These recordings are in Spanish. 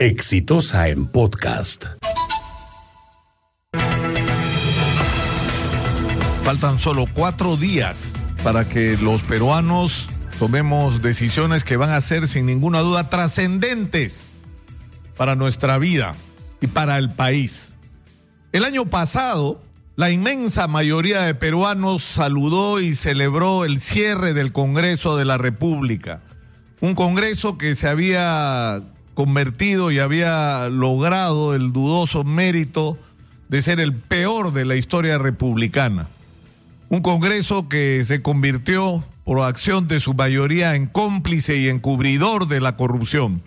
Exitosa en podcast. Faltan solo cuatro días para que los peruanos tomemos decisiones que van a ser sin ninguna duda trascendentes para nuestra vida y para el país. El año pasado, la inmensa mayoría de peruanos saludó y celebró el cierre del Congreso de la República. Un Congreso que se había convertido y había logrado el dudoso mérito de ser el peor de la historia republicana. Un Congreso que se convirtió por acción de su mayoría en cómplice y encubridor de la corrupción.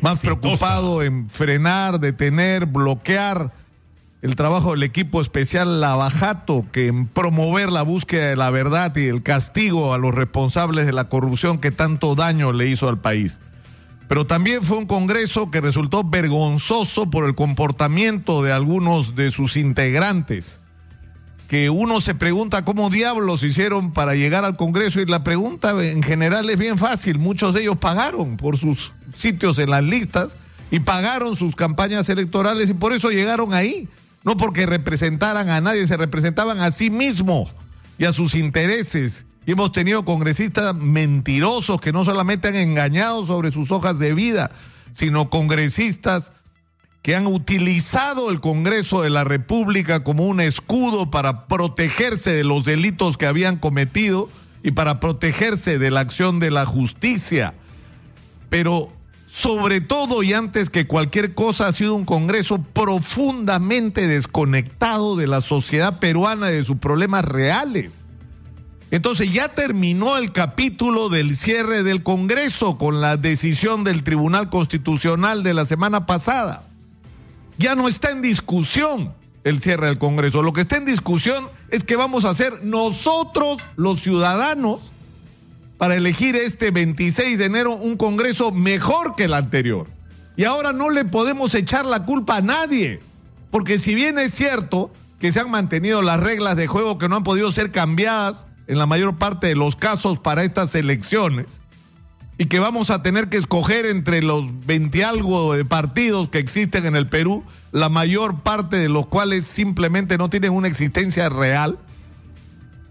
Más preocupado en frenar, detener, bloquear el trabajo del equipo especial Lavajato que en promover la búsqueda de la verdad y el castigo a los responsables de la corrupción que tanto daño le hizo al país. Pero también fue un Congreso que resultó vergonzoso por el comportamiento de algunos de sus integrantes, que uno se pregunta cómo diablos hicieron para llegar al Congreso y la pregunta en general es bien fácil, muchos de ellos pagaron por sus sitios en las listas y pagaron sus campañas electorales y por eso llegaron ahí no porque representaran a nadie, se representaban a sí mismos y a sus intereses. Y hemos tenido congresistas mentirosos que no solamente han engañado sobre sus hojas de vida, sino congresistas que han utilizado el Congreso de la República como un escudo para protegerse de los delitos que habían cometido y para protegerse de la acción de la justicia. Pero sobre todo y antes que cualquier cosa, ha sido un Congreso profundamente desconectado de la sociedad peruana y de sus problemas reales. Entonces ya terminó el capítulo del cierre del Congreso con la decisión del Tribunal Constitucional de la semana pasada. Ya no está en discusión el cierre del Congreso. Lo que está en discusión es que vamos a hacer nosotros los ciudadanos para elegir este 26 de enero un Congreso mejor que el anterior. Y ahora no le podemos echar la culpa a nadie, porque si bien es cierto que se han mantenido las reglas de juego que no han podido ser cambiadas en la mayor parte de los casos para estas elecciones, y que vamos a tener que escoger entre los 20 algo de partidos que existen en el Perú, la mayor parte de los cuales simplemente no tienen una existencia real,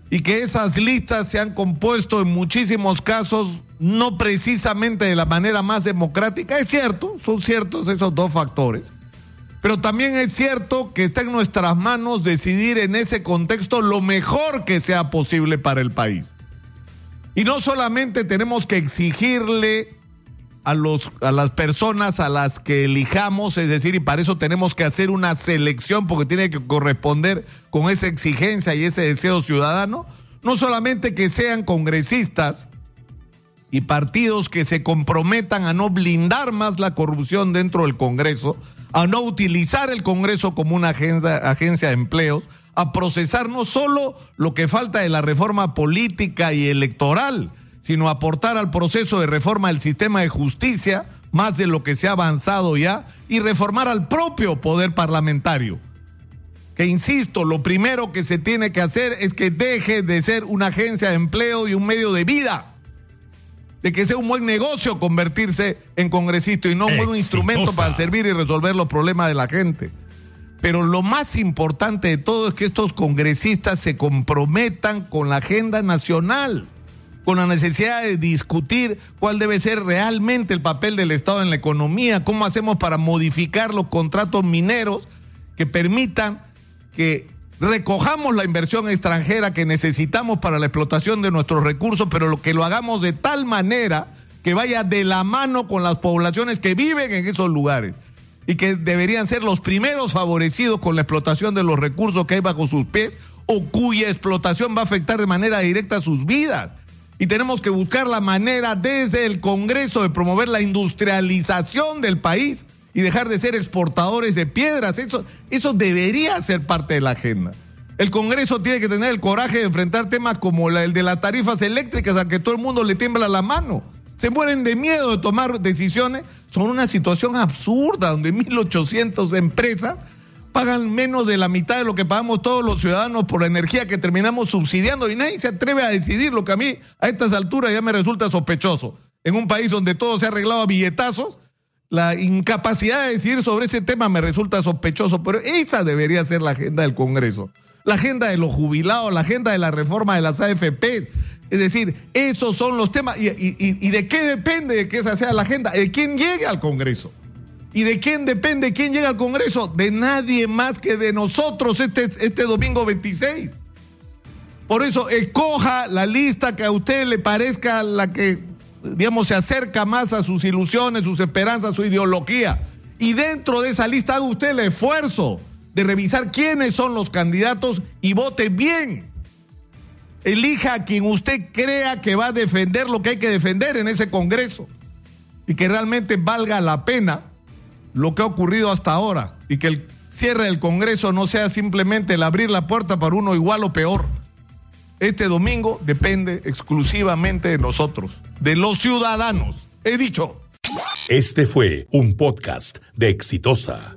y que esas listas se han compuesto en muchísimos casos no precisamente de la manera más democrática. Es cierto, son ciertos esos dos factores. Pero también es cierto que está en nuestras manos decidir en ese contexto lo mejor que sea posible para el país. Y no solamente tenemos que exigirle a, los, a las personas a las que elijamos, es decir, y para eso tenemos que hacer una selección porque tiene que corresponder con esa exigencia y ese deseo ciudadano, no solamente que sean congresistas y partidos que se comprometan a no blindar más la corrupción dentro del Congreso, a no utilizar el Congreso como una agencia, de empleos, a procesar no solo lo que falta de la reforma política y electoral, sino aportar al proceso de reforma del sistema de justicia más de lo que se ha avanzado ya y reformar al propio poder parlamentario. Que insisto, lo primero que se tiene que hacer es que deje de ser una agencia de empleo y un medio de vida. De que sea un buen negocio convertirse en congresista y no un buen instrumento para servir y resolver los problemas de la gente. Pero lo más importante de todo es que estos congresistas se comprometan con la agenda nacional con la necesidad de discutir cuál debe ser realmente el papel del Estado en la economía, cómo hacemos para modificar los contratos mineros que permitan que recojamos la inversión extranjera que necesitamos para la explotación de nuestros recursos, pero lo que lo hagamos de tal manera que vaya de la mano con las poblaciones que viven en esos lugares y que deberían ser los primeros favorecidos con la explotación de los recursos que hay bajo sus pies o cuya explotación va a afectar de manera directa sus vidas. Y tenemos que buscar la manera desde el Congreso de promover la industrialización del país y dejar de ser exportadores de piedras. Eso, eso debería ser parte de la agenda. El Congreso tiene que tener el coraje de enfrentar temas como el de las tarifas eléctricas a que todo el mundo le tiembla la mano. Se mueren de miedo de tomar decisiones. Son una situación absurda donde 1.800 empresas pagan menos de la mitad de lo que pagamos todos los ciudadanos por la energía que terminamos subsidiando y nadie se atreve a decidir lo que a mí a estas alturas ya me resulta sospechoso. En un país donde todo se ha arreglado a billetazos la incapacidad de decidir sobre ese tema me resulta sospechoso, pero esa debería ser la agenda del Congreso. La agenda de los jubilados, la agenda de la reforma de las AFP. Es decir, esos son los temas. ¿Y, y de qué depende de que esa sea la agenda? De quién llegue al Congreso. ¿Y de quién depende quién llega al Congreso? De nadie más que de nosotros este, este domingo 26. Por eso, escoja la lista que a usted le parezca la que digamos, se acerca más a sus ilusiones, sus esperanzas, su ideología. Y dentro de esa lista haga usted el esfuerzo de revisar quiénes son los candidatos y vote bien. Elija a quien usted crea que va a defender lo que hay que defender en ese Congreso y que realmente valga la pena lo que ha ocurrido hasta ahora y que el cierre del Congreso no sea simplemente el abrir la puerta para uno igual o peor. Este domingo depende exclusivamente de nosotros de los ciudadanos. He dicho. Este fue un podcast de Exitosa.